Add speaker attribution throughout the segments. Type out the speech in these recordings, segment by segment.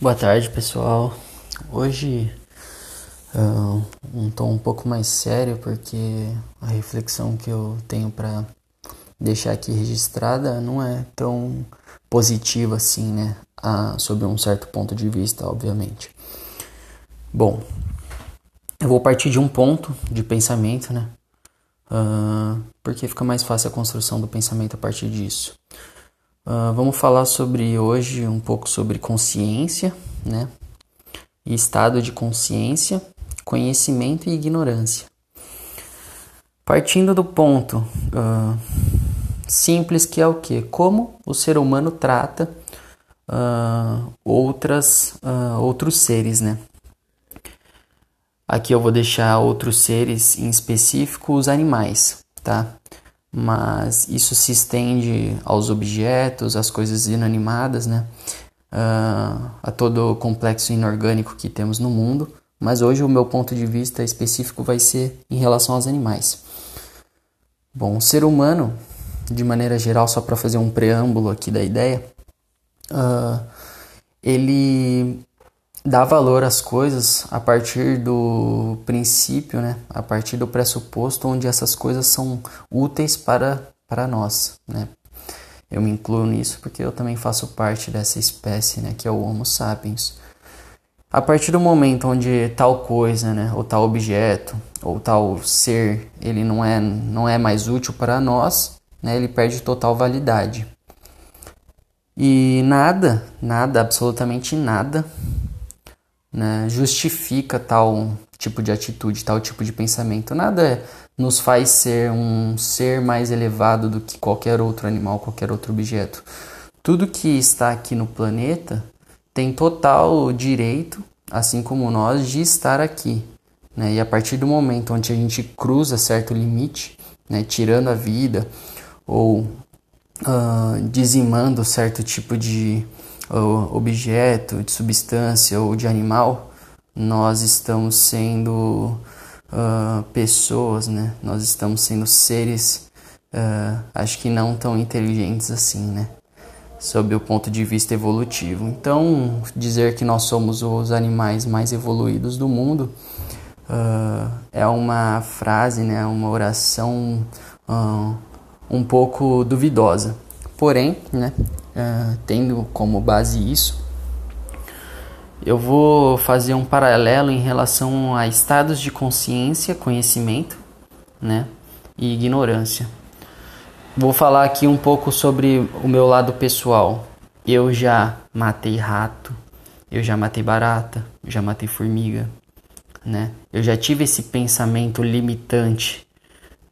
Speaker 1: Boa tarde, pessoal. Hoje uh, um tom um pouco mais sério porque a reflexão que eu tenho para deixar aqui registrada não é tão positiva assim, né? Ah, sob um certo ponto de vista, obviamente. Bom, eu vou partir de um ponto de pensamento, né? Uh, porque fica mais fácil a construção do pensamento a partir disso. Uh, vamos falar sobre hoje um pouco sobre consciência, né? E estado de consciência, conhecimento e ignorância. Partindo do ponto uh, simples que é o que? Como o ser humano trata uh, outras, outros seres, né? Aqui eu vou deixar outros seres em específico, os animais, tá? Mas isso se estende aos objetos, às coisas inanimadas, né? Uh, a todo o complexo inorgânico que temos no mundo. Mas hoje o meu ponto de vista específico vai ser em relação aos animais. Bom, o ser humano, de maneira geral, só para fazer um preâmbulo aqui da ideia, uh, ele dá valor às coisas a partir do princípio, né? A partir do pressuposto onde essas coisas são úteis para, para nós, né? Eu me incluo nisso porque eu também faço parte dessa espécie, né? Que é o Homo sapiens. A partir do momento onde tal coisa, né? Ou tal objeto, ou tal ser, ele não é, não é mais útil para nós, né? Ele perde total validade. E nada, nada, absolutamente nada né, justifica tal tipo de atitude, tal tipo de pensamento. Nada nos faz ser um ser mais elevado do que qualquer outro animal, qualquer outro objeto. Tudo que está aqui no planeta tem total direito, assim como nós, de estar aqui. Né? E a partir do momento onde a gente cruza certo limite, né, tirando a vida ou uh, dizimando certo tipo de objeto, de substância ou de animal, nós estamos sendo uh, pessoas, né? Nós estamos sendo seres, uh, acho que não tão inteligentes assim, né? Sob o ponto de vista evolutivo. Então, dizer que nós somos os animais mais evoluídos do mundo uh, é uma frase, né? Uma oração um pouco duvidosa. Porém, né? Uh, tendo como base isso, eu vou fazer um paralelo em relação a estados de consciência, conhecimento, né, e ignorância. Vou falar aqui um pouco sobre o meu lado pessoal. Eu já matei rato, eu já matei barata, já matei formiga, né? Eu já tive esse pensamento limitante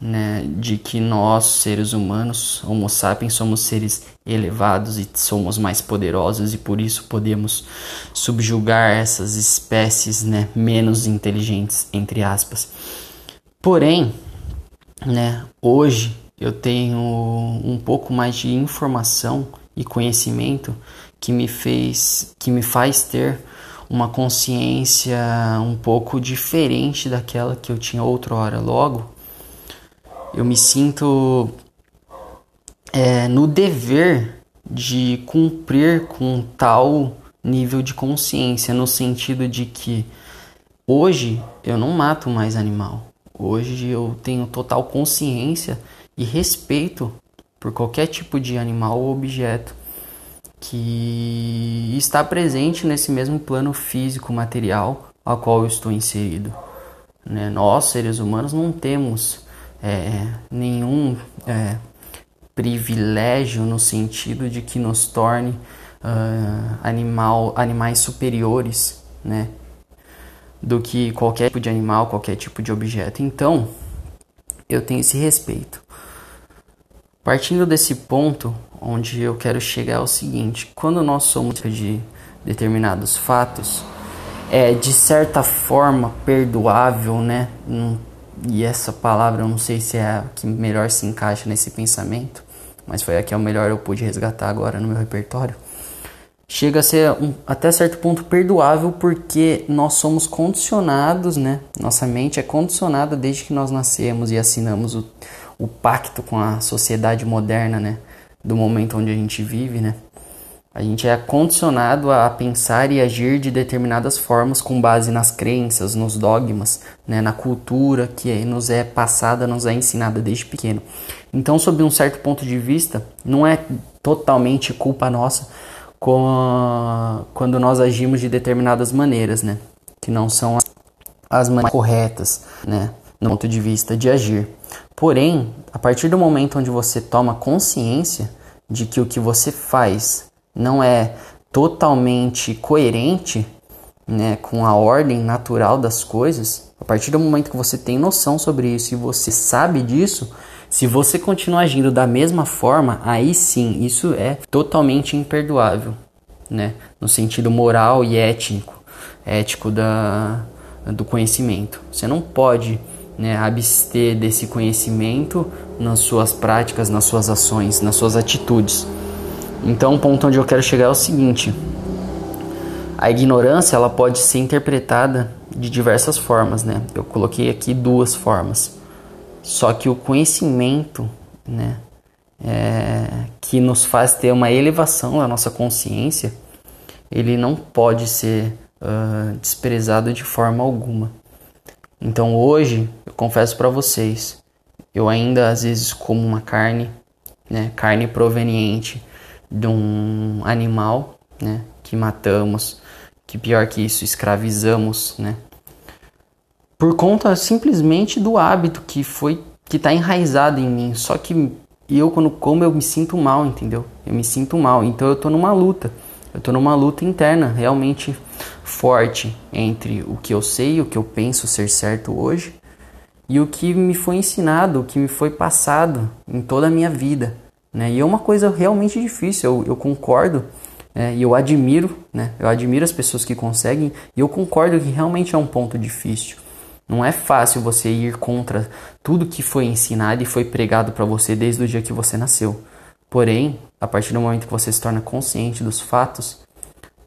Speaker 1: né, de que nós, seres humanos, Homo sapiens, somos seres elevados e somos mais poderosos e por isso podemos subjugar essas espécies né, menos inteligentes, entre aspas. Porém, né, hoje eu tenho um pouco mais de informação e conhecimento que me fez, que me faz ter uma consciência um pouco diferente daquela que eu tinha outrora. Logo, eu me sinto é, no dever de cumprir com tal nível de consciência, no sentido de que hoje eu não mato mais animal. Hoje eu tenho total consciência e respeito por qualquer tipo de animal ou objeto que está presente nesse mesmo plano físico material ao qual eu estou inserido. Né? Nós, seres humanos, não temos é, nenhum é, privilégio no sentido de que nos torne uh, animal, animais superiores, né? Do que qualquer tipo de animal, qualquer tipo de objeto. Então, eu tenho esse respeito. Partindo desse ponto, onde eu quero chegar é o seguinte: quando nós somos de determinados fatos, é de certa forma perdoável, né? Não e essa palavra eu não sei se é a que melhor se encaixa nesse pensamento, mas foi a que é o melhor eu pude resgatar agora no meu repertório. Chega a ser um, até certo ponto perdoável porque nós somos condicionados, né? Nossa mente é condicionada desde que nós nascemos e assinamos o, o pacto com a sociedade moderna, né? Do momento onde a gente vive, né? A gente é condicionado a pensar e agir de determinadas formas com base nas crenças, nos dogmas, né, na cultura que nos é passada, nos é ensinada desde pequeno. Então, sob um certo ponto de vista, não é totalmente culpa nossa quando nós agimos de determinadas maneiras, né, que não são as maneiras corretas, né, no ponto de vista de agir. Porém, a partir do momento onde você toma consciência de que o que você faz não é totalmente coerente né, com a ordem natural das coisas, a partir do momento que você tem noção sobre isso e você sabe disso, se você continuar agindo da mesma forma, aí sim, isso é totalmente imperdoável, né? No sentido moral e ético, ético da, do conhecimento. Você não pode né, abster desse conhecimento nas suas práticas, nas suas ações, nas suas atitudes. Então, o ponto onde eu quero chegar é o seguinte: a ignorância ela pode ser interpretada de diversas formas, né? Eu coloquei aqui duas formas. Só que o conhecimento, né, é, que nos faz ter uma elevação da nossa consciência, ele não pode ser uh, desprezado de forma alguma. Então hoje, eu confesso para vocês, eu ainda às vezes como uma carne, né, carne proveniente de um animal, né, que matamos, que pior que isso, escravizamos, né, por conta simplesmente do hábito que foi que está enraizado em mim. Só que eu quando como eu me sinto mal, entendeu? Eu me sinto mal. Então eu tô numa luta. Eu tô numa luta interna realmente forte entre o que eu sei, o que eu penso ser certo hoje e o que me foi ensinado, o que me foi passado em toda a minha vida. Né? E é uma coisa realmente difícil, eu, eu concordo né? e eu admiro, né? eu admiro as pessoas que conseguem e eu concordo que realmente é um ponto difícil. Não é fácil você ir contra tudo que foi ensinado e foi pregado para você desde o dia que você nasceu. Porém, a partir do momento que você se torna consciente dos fatos,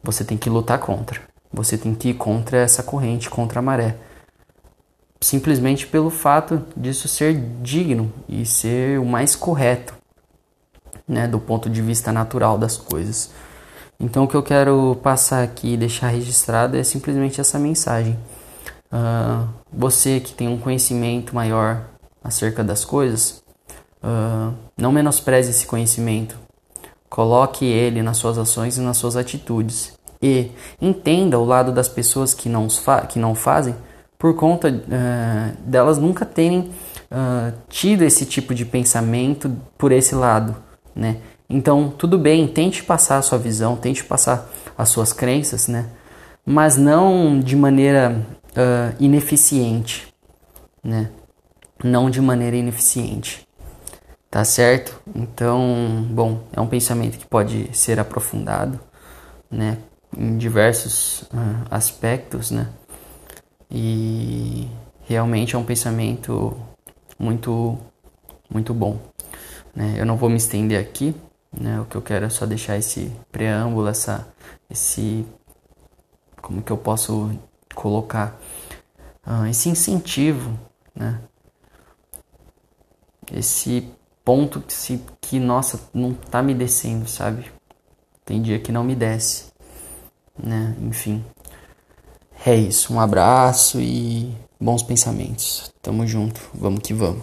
Speaker 1: você tem que lutar contra. Você tem que ir contra essa corrente, contra a maré. Simplesmente pelo fato disso ser digno e ser o mais correto, né, do ponto de vista natural das coisas. Então, o que eu quero passar aqui e deixar registrado é simplesmente essa mensagem. Uh, você que tem um conhecimento maior acerca das coisas, uh, não menospreze esse conhecimento. Coloque ele nas suas ações e nas suas atitudes. E entenda o lado das pessoas que não, que não fazem por conta uh, delas nunca terem tido esse tipo de pensamento por esse lado, né? Então, tudo bem, tente passar a sua visão, tente passar as suas crenças, né? Mas não de maneira uh, ineficiente, né? Não de maneira ineficiente, tá certo? Então, bom, é um pensamento que pode ser aprofundado, né? Em diversos uh, aspectos, né? E realmente é um pensamento muito, muito bom. Né? Eu não vou me estender aqui, né? O que eu quero é só deixar esse preâmbulo, essa, esse, como que eu posso colocar uh, esse incentivo, né? Esse ponto que, se, que, nossa, não tá me descendo, sabe? Tem dia que não me desce, né? Enfim. É isso. Um abraço e bons pensamentos. Tamo junto. Vamos que vamos.